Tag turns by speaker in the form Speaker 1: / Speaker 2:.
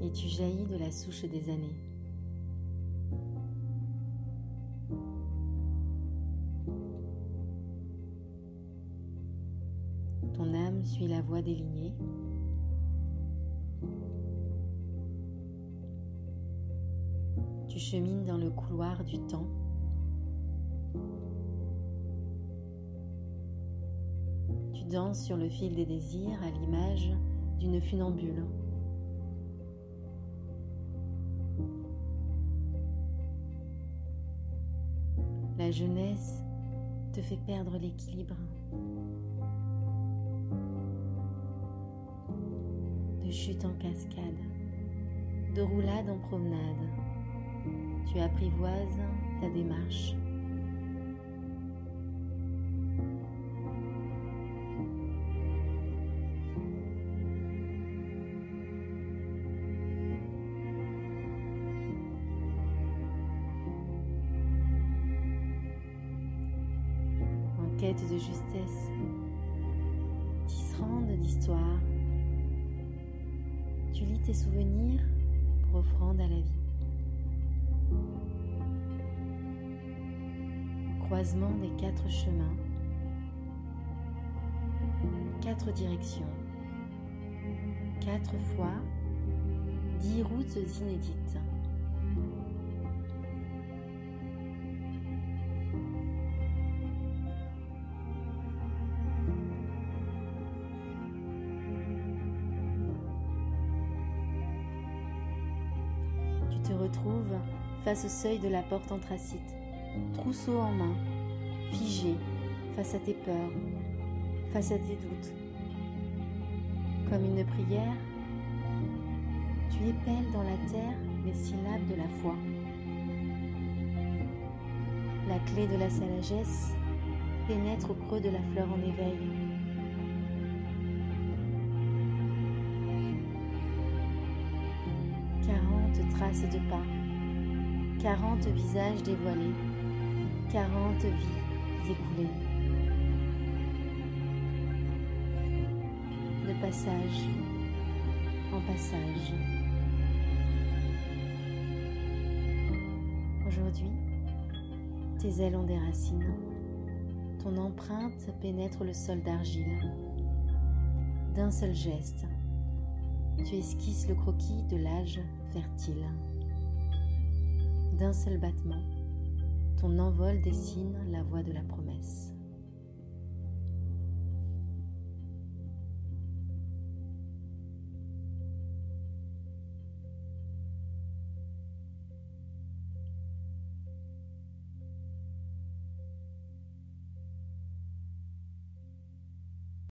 Speaker 1: et tu jaillis de la souche des années. Ton âme suit la voie des lignées. Tu chemines dans le couloir du temps. Tu danses sur le fil des désirs à l'image d'une funambule. La jeunesse te fait perdre l'équilibre. De chute en cascade, de roulade en promenade, tu apprivoises ta démarche. Quête de justesse, tisserande d'histoire. Tu lis tes souvenirs pour offrande à la vie. croisement des quatre chemins, quatre directions, quatre fois, dix routes inédites. Te retrouves face au seuil de la porte anthracite, trousseau en main, figé face à tes peurs, face à tes doutes. Comme une prière, tu épelles dans la terre les syllabes de la foi. La clé de la sagesse pénètre au creux de la fleur en éveil. Traces de pas, quarante visages dévoilés, quarante vies écoulées. De passage en passage. Aujourd'hui, tes ailes ont des racines. Ton empreinte pénètre le sol d'argile. D'un seul geste, tu esquisses le croquis de l'âge fertile. D'un seul battement, ton envol dessine la voie de la promesse.